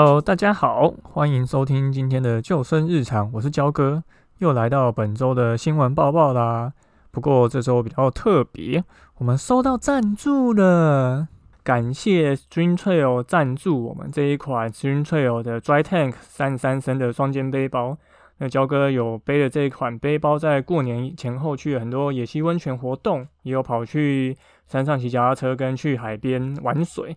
Hello，大家好，欢迎收听今天的救生日常，我是焦哥，又来到本周的新闻报报啦。不过这周比较特别，我们收到赞助了，感谢 Stream Trail 赞助我们这一款 Stream Trail 的 Dry Tank 三十三升的双肩背包。那焦哥有背着这一款背包，在过年前后去很多野溪温泉活动，也有跑去山上骑脚踏车跟去海边玩水。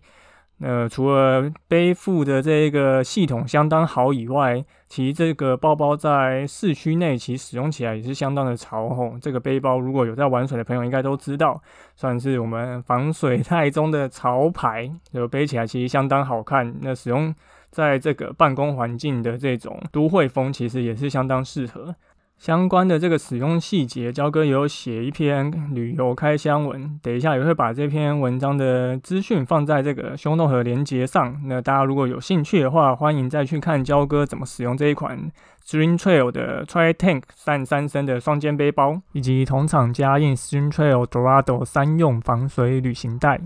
呃除了背负的这个系统相当好以外，其实这个包包在市区内其实使用起来也是相当的潮吼。这个背包如果有在玩水的朋友应该都知道，算是我们防水袋中的潮牌，就背起来其实相当好看。那使用在这个办公环境的这种都会风，其实也是相当适合。相关的这个使用细节，焦哥也有写一篇旅游开箱文，等一下也会把这篇文章的资讯放在这个胸洞和连接上。那大家如果有兴趣的话，欢迎再去看焦哥怎么使用这一款 Stream Trail 的 Tri Tank 三三升的双肩背包，以及同厂家印 Stream Trail Dorado 三用防水旅行袋。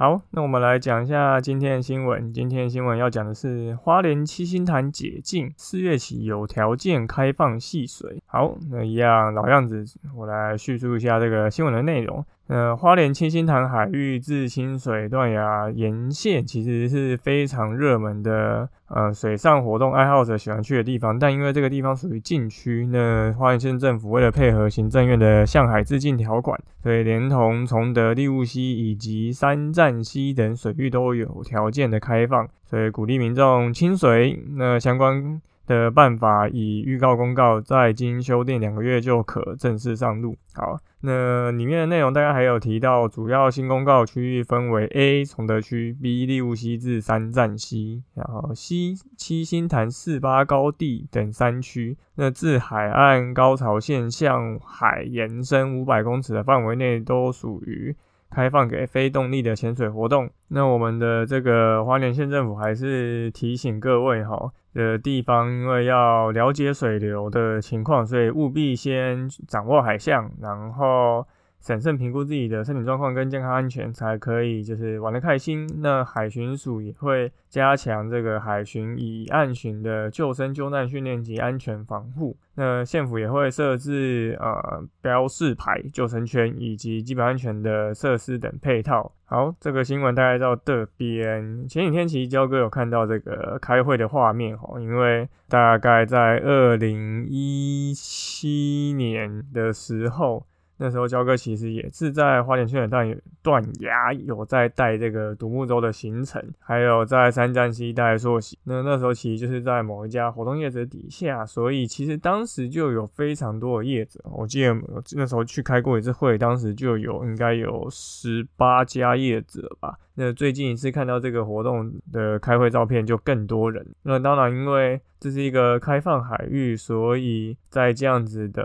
好，那我们来讲一下今天的新闻。今天的新闻要讲的是花莲七星潭解禁，四月起有条件开放戏水。好，那一样老样子，我来叙述一下这个新闻的内容。呃，花莲七星潭海域至清水断崖沿线其实是非常热门的，呃，水上活动爱好者喜欢去的地方。但因为这个地方属于禁区，那花莲县政府为了配合行政院的向海致敬条款，所以连同崇德、利物溪以及三站溪等水域都有条件的开放，所以鼓励民众清水。那相关。的办法以预告公告，在经修订两个月就可正式上路。好，那里面的内容大概还有提到，主要新公告区域分为 A 崇德区、B 利物溪至三站溪，然后 C 七星潭四八高地等三区。那自海岸高潮线向海延伸五百公尺的范围内，都属于。开放给非动力的潜水活动。那我们的这个花莲县政府还是提醒各位哈的地方，因为要了解水流的情况，所以务必先掌握海象，然后。审慎评估自己的身体状况跟健康安全，才可以就是玩得开心。那海巡署也会加强这个海巡以岸巡的救生救难训练及安全防护。那县府也会设置呃标示牌、救生圈以及基本安全的设施等配套。好，这个新闻大概到这边。前几天其实焦哥有看到这个开会的画面哈，因为大概在二零一七年的时候。那时候焦哥其实也是在花莲县的断断崖有在带这个独木舟的行程，还有在三站溪带溯溪。那那时候其实就是在某一家活动业者底下，所以其实当时就有非常多的业者。我记得那时候去开过一次会，当时就有应该有十八家业者吧。那最近一次看到这个活动的开会照片，就更多人。那当然，因为这是一个开放海域，所以在这样子的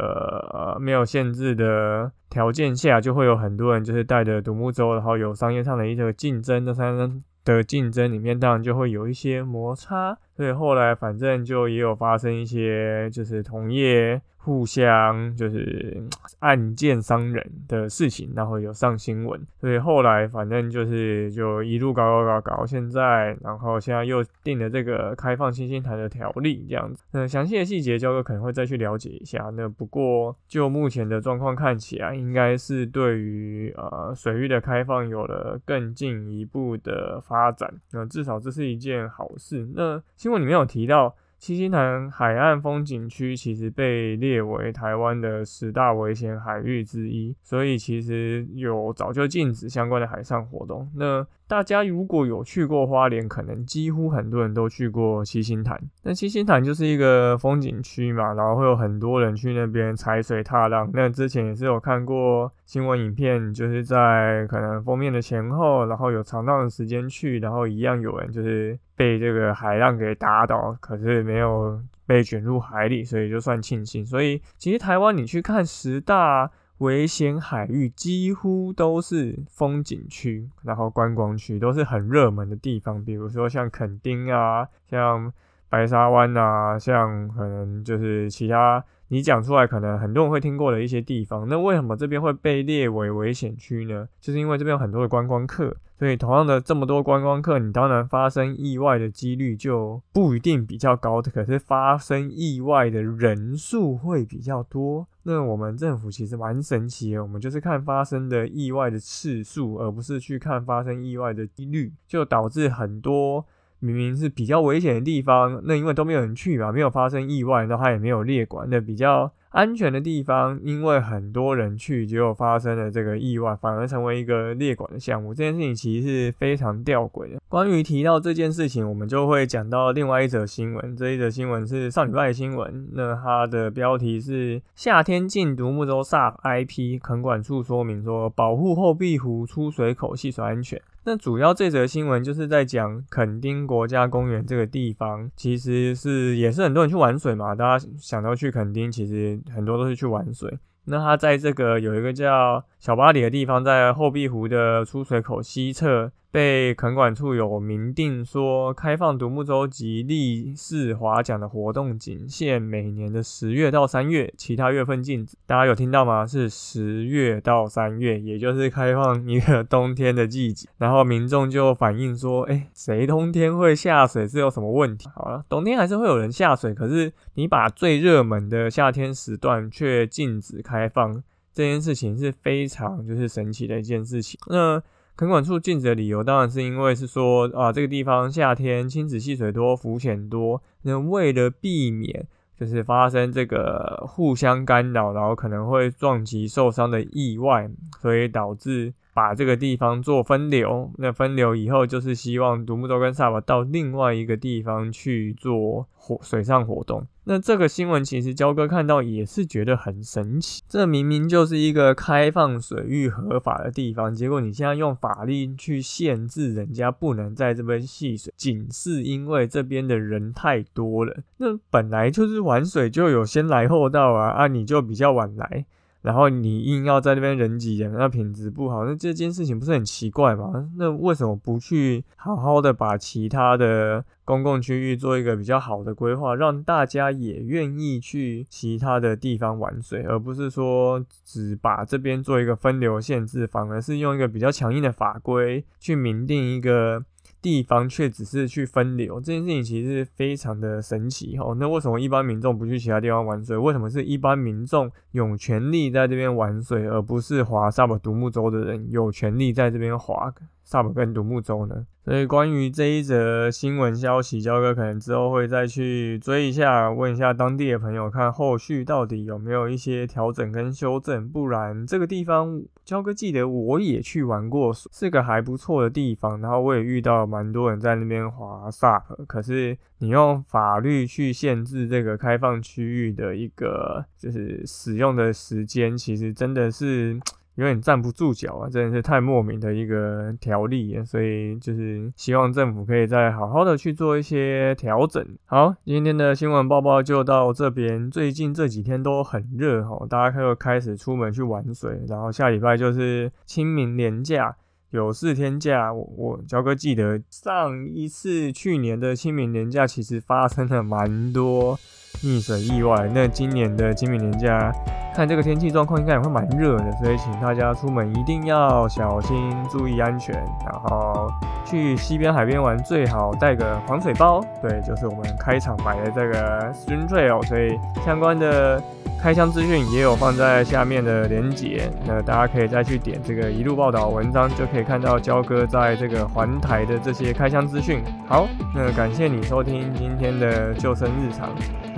呃没有限制的条件下，就会有很多人就是带着独木舟，然后有商业上的一个竞争。那三的竞争里面，当然就会有一些摩擦。所以后来反正就也有发生一些就是同业。互相就是 暗箭伤人的事情，然后有上新闻，所以后来反正就是就一路搞搞搞搞现在，然后现在又定了这个开放新兴台的条例这样子。那详细的细节，焦哥可能会再去了解一下。那不过就目前的状况看起来，应该是对于呃水域的开放有了更进一步的发展。那至少这是一件好事。那新闻里面有提到。七星潭海岸风景区其实被列为台湾的十大危险海域之一，所以其实有早就禁止相关的海上活动。那大家如果有去过花莲，可能几乎很多人都去过七星潭。那七星潭就是一个风景区嘛，然后会有很多人去那边踩水踏浪。那之前也是有看过新闻影片，就是在可能封面的前后，然后有长浪的时间去，然后一样有人就是被这个海浪给打倒，可是没有被卷入海里，所以就算庆幸。所以其实台湾你去看十大。危险海域几乎都是风景区，然后观光区都是很热门的地方，比如说像垦丁啊，像白沙湾啊，像可能就是其他。你讲出来可能很多人会听过的一些地方。那为什么这边会被列为危险区呢？就是因为这边有很多的观光客，所以同样的这么多观光客，你当然发生意外的几率就不一定比较高的，可是发生意外的人数会比较多。那我们政府其实蛮神奇的，我们就是看发生的意外的次数，而不是去看发生意外的几率，就导致很多明明是比较危险的地方，那因为都没有人去嘛，没有发生意外，那它也没有列管，那比较。安全的地方，因为很多人去，结果发生了这个意外，反而成为一个列管的项目。这件事情其实是非常吊诡的。关于提到这件事情，我们就会讲到另外一则新闻。这一则新闻是上礼拜的新闻，那它的标题是“夏天禁独木舟 SUP IP 垦管处说明说，保护后壁湖出水口戏水安全”。那主要这则新闻就是在讲垦丁国家公园这个地方，其实是也是很多人去玩水嘛。大家想到去垦丁，其实很多都是去玩水。那它在这个有一个叫小巴里的地方，在后壁湖的出水口西侧。被垦管处有明定说，开放独木舟及立式划桨的活动仅限每年的十月到三月，其他月份禁止。大家有听到吗？是十月到三月，也就是开放一个冬天的季节。然后民众就反映说，哎，谁冬天会下水是有什么问题？好了，冬天还是会有人下水，可是你把最热门的夏天时段却禁止开放，这件事情是非常就是神奇的一件事情。那。垦管处禁止的理由，当然是因为是说啊，这个地方夏天亲子戏水多，浮潜多，那为了避免就是发生这个互相干扰，然后可能会撞击受伤的意外，所以导致。把这个地方做分流，那分流以后就是希望独木舟跟萨巴到另外一个地方去做活水上活动。那这个新闻其实焦哥看到也是觉得很神奇，这明明就是一个开放水域合法的地方，结果你现在用法律去限制人家不能在这边戏水，仅是因为这边的人太多了。那本来就是玩水就有先来后到啊，啊你就比较晚来。然后你硬要在那边人挤人，那品质不好，那这件事情不是很奇怪吗？那为什么不去好好的把其他的公共区域做一个比较好的规划，让大家也愿意去其他的地方玩水，而不是说只把这边做一个分流限制，反而是用一个比较强硬的法规去明定一个。地方却只是去分流这件事情，其实非常的神奇哦。那为什么一般民众不去其他地方玩水？为什么是一般民众有权利在这边玩水，而不是划萨巴独木舟的人有权利在这边划萨巴跟独木舟呢？所以关于这一则新闻消息，焦哥可能之后会再去追一下，问一下当地的朋友，看后续到底有没有一些调整跟修正。不然这个地方，焦哥记得我也去玩过，是个还不错的地方。然后我也遇到蛮多人在那边滑 SUP，可是你用法律去限制这个开放区域的一个就是使用的时间，其实真的是。有点站不住脚啊，真的是太莫名的一个条例，所以就是希望政府可以再好好的去做一些调整。好，今天的新闻报报就到这边。最近这几天都很热哈，大家又开始出门去玩水，然后下礼拜就是清明连假，有四天假。我我焦哥记得上一次去年的清明连假，其实发生了蛮多溺水意外。那今年的清明年假。看这个天气状况，应该也会蛮热的，所以请大家出门一定要小心，注意安全。然后去西边海边玩，最好带个防水包。对，就是我们开场买的这个 Stream Trail，所以相关的。开箱资讯也有放在下面的连结，那大家可以再去点这个一路报道文章，就可以看到焦哥在这个环台的这些开箱资讯。好，那感谢你收听今天的救生日常。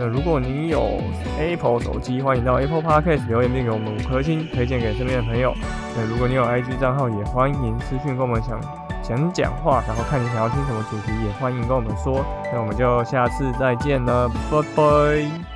如果你有 Apple 手机，欢迎到 Apple Podcast 留言并给我们五颗星，推荐给身边的朋友。那如果你有 IG 账号，也欢迎私信跟我们讲讲讲话，然后看你想要听什么主题，也欢迎跟我们说。那我们就下次再见了，拜拜。